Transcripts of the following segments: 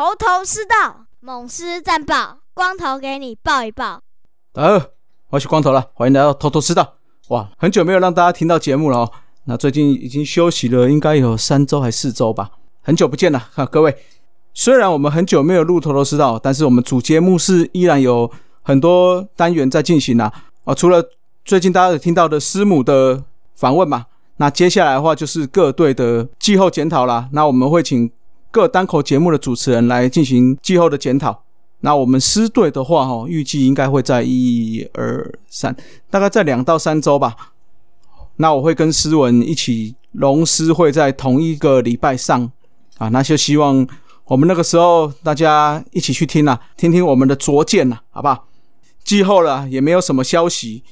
头头是道，猛狮战报，光头给你报一报。大家好，我是光头了，欢迎来到头头是道。哇，很久没有让大家听到节目了哦。那最近已经休息了，应该有三周还四周吧，很久不见了哈，各位。虽然我们很久没有录头头是道，但是我们主节目是依然有很多单元在进行啊。除了最近大家有听到的师母的访问嘛，那接下来的话就是各队的季后检讨啦。那我们会请各单口节目的主持人来进行季后的检讨。那我们师队的话，哈，预计应该会在一二三，大概在两到三周吧。那我会跟诗文一起，龙师会在同一个礼拜上啊。那就希望我们那个时候大家一起去听啊，听听我们的拙见呐，好不好？季后了也没有什么消息，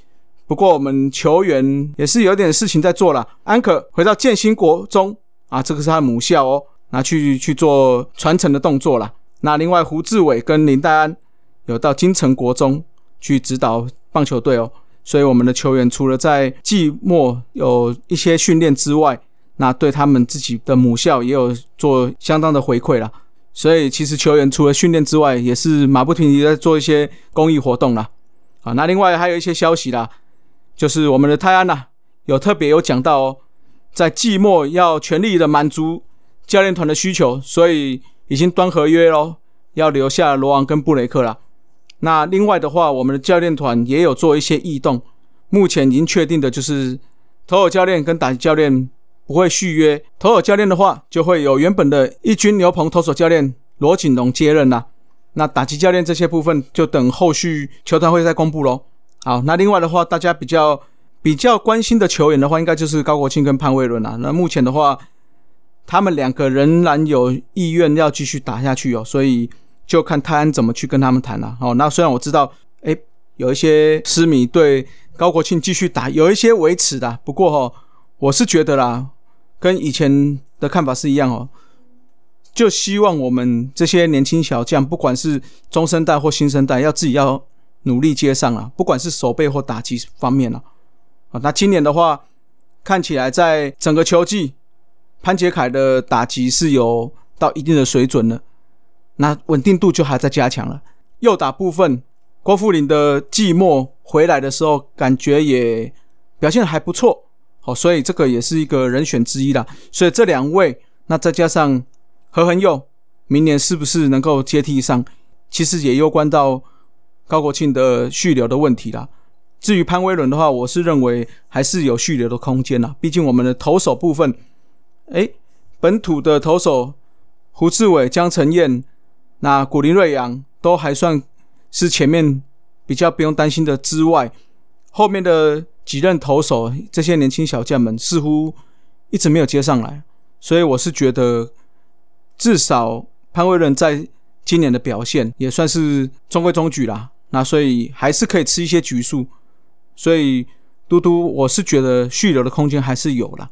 不过我们球员也是有点事情在做了。安可回到建兴国中啊，这个是他母校哦，拿去去做传承的动作了。那另外胡志伟跟林黛安有到金城国中去指导棒球队哦，所以我们的球员除了在季末有一些训练之外，那对他们自己的母校也有做相当的回馈啦。所以其实球员除了训练之外，也是马不停蹄在做一些公益活动啦。啊，那另外还有一些消息啦，就是我们的泰安呐有特别有讲到哦，在季末要全力的满足教练团的需求，所以。已经端合约喽，要留下罗昂跟布雷克了。那另外的话，我们的教练团也有做一些异动。目前已经确定的就是，投手教练跟打击教练不会续约。投手教练的话，就会有原本的一军牛棚投手教练罗锦龙接任啦。那打击教练这些部分，就等后续球团会再公布喽。好，那另外的话，大家比较比较关心的球员的话，应该就是高国庆跟潘威伦啦。那目前的话，他们两个仍然有意愿要继续打下去哦，所以就看泰安怎么去跟他们谈了。哦，那虽然我知道，哎，有一些私迷对高国庆继续打有一些维持的，不过哈，我是觉得啦，跟以前的看法是一样哦，就希望我们这些年轻小将，不管是中生代或新生代，要自己要努力接上啊，不管是守备或打击方面啊。啊，那今年的话，看起来在整个球季。潘杰凯的打击是有到一定的水准了，那稳定度就还在加强了。右打部分，郭富林的寂寞回来的时候，感觉也表现还不错，好，所以这个也是一个人选之一啦。所以这两位，那再加上何恒佑，明年是不是能够接替上，其实也攸关到高国庆的续留的问题啦。至于潘威伦的话，我是认为还是有续留的空间啦，毕竟我们的投手部分。哎，本土的投手胡志伟、江承彦、那古林瑞阳都还算是前面比较不用担心的之外，后面的几任投手这些年轻小将们似乎一直没有接上来，所以我是觉得至少潘威伦在今年的表现也算是中规中矩啦。那所以还是可以吃一些局数，所以嘟嘟我是觉得续留的空间还是有了。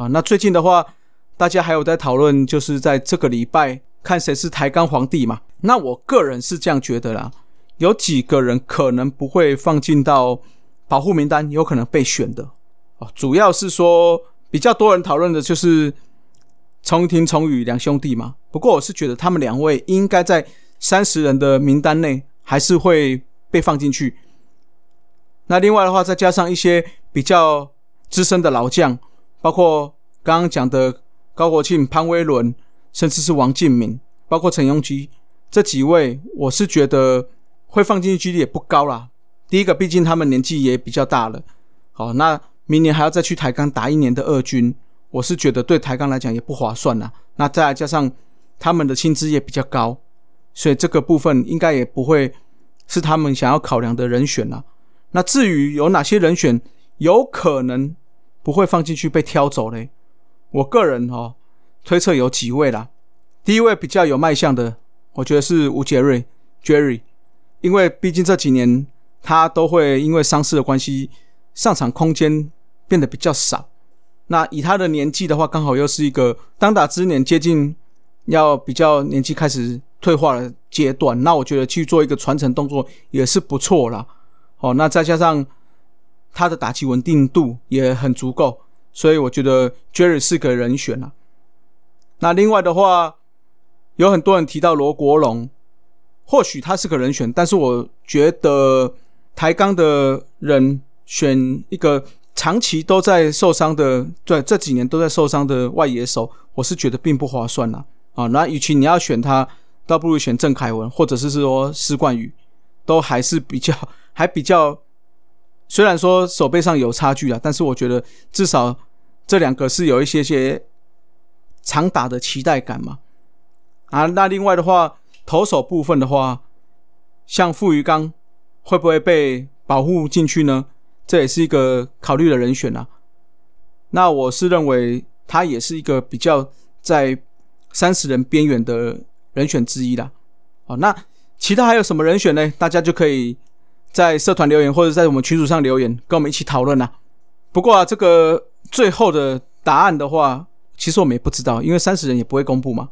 啊，那最近的话，大家还有在讨论，就是在这个礼拜看谁是台钢皇帝嘛？那我个人是这样觉得啦，有几个人可能不会放进到保护名单，有可能被选的哦。主要是说比较多人讨论的就是崇廷、崇宇两兄弟嘛。不过我是觉得他们两位应该在三十人的名单内，还是会被放进去。那另外的话，再加上一些比较资深的老将。包括刚刚讲的高国庆、潘威伦，甚至是王敬敏，包括陈庸基这几位，我是觉得会放进去几率也不高啦。第一个，毕竟他们年纪也比较大了。好，那明年还要再去台钢打一年的二军，我是觉得对台钢来讲也不划算啦。那再加上他们的薪资也比较高，所以这个部分应该也不会是他们想要考量的人选啦。那至于有哪些人选有可能？不会放进去被挑走嘞。我个人哦推测有几位啦。第一位比较有卖相的，我觉得是吴杰瑞 Jerry，因为毕竟这几年他都会因为伤势的关系，上场空间变得比较少。那以他的年纪的话，刚好又是一个当打之年，接近要比较年纪开始退化的阶段。那我觉得去做一个传承动作也是不错啦。哦，那再加上。他的打击稳定度也很足够，所以我觉得 Jerry 是个人选啊。那另外的话，有很多人提到罗国龙，或许他是个人选，但是我觉得台钢的人选一个长期都在受伤的，对这几年都在受伤的外野手，我是觉得并不划算呐。啊，那与其你要选他，倒不如选郑凯文，或者是说施冠宇，都还是比较还比较。虽然说手背上有差距啊，但是我觉得至少这两个是有一些些长打的期待感嘛。啊，那另外的话，投手部分的话，像傅余刚会不会被保护进去呢？这也是一个考虑的人选啊。那我是认为他也是一个比较在三十人边缘的人选之一啦。哦，那其他还有什么人选呢？大家就可以。在社团留言或者在我们群组上留言，跟我们一起讨论呐。不过啊，这个最后的答案的话，其实我们也不知道，因为三十人也不会公布嘛。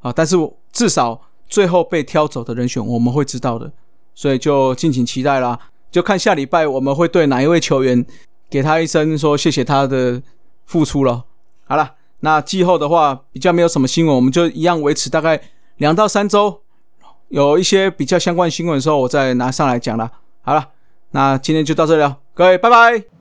啊，但是至少最后被挑走的人选我们会知道的，所以就敬请期待啦。就看下礼拜我们会对哪一位球员给他一声说谢谢他的付出了。好了，那季后的话比较没有什么新闻，我们就一样维持大概两到三周，有一些比较相关新闻的时候，我再拿上来讲了。好了，那今天就到这里了，各位，拜拜。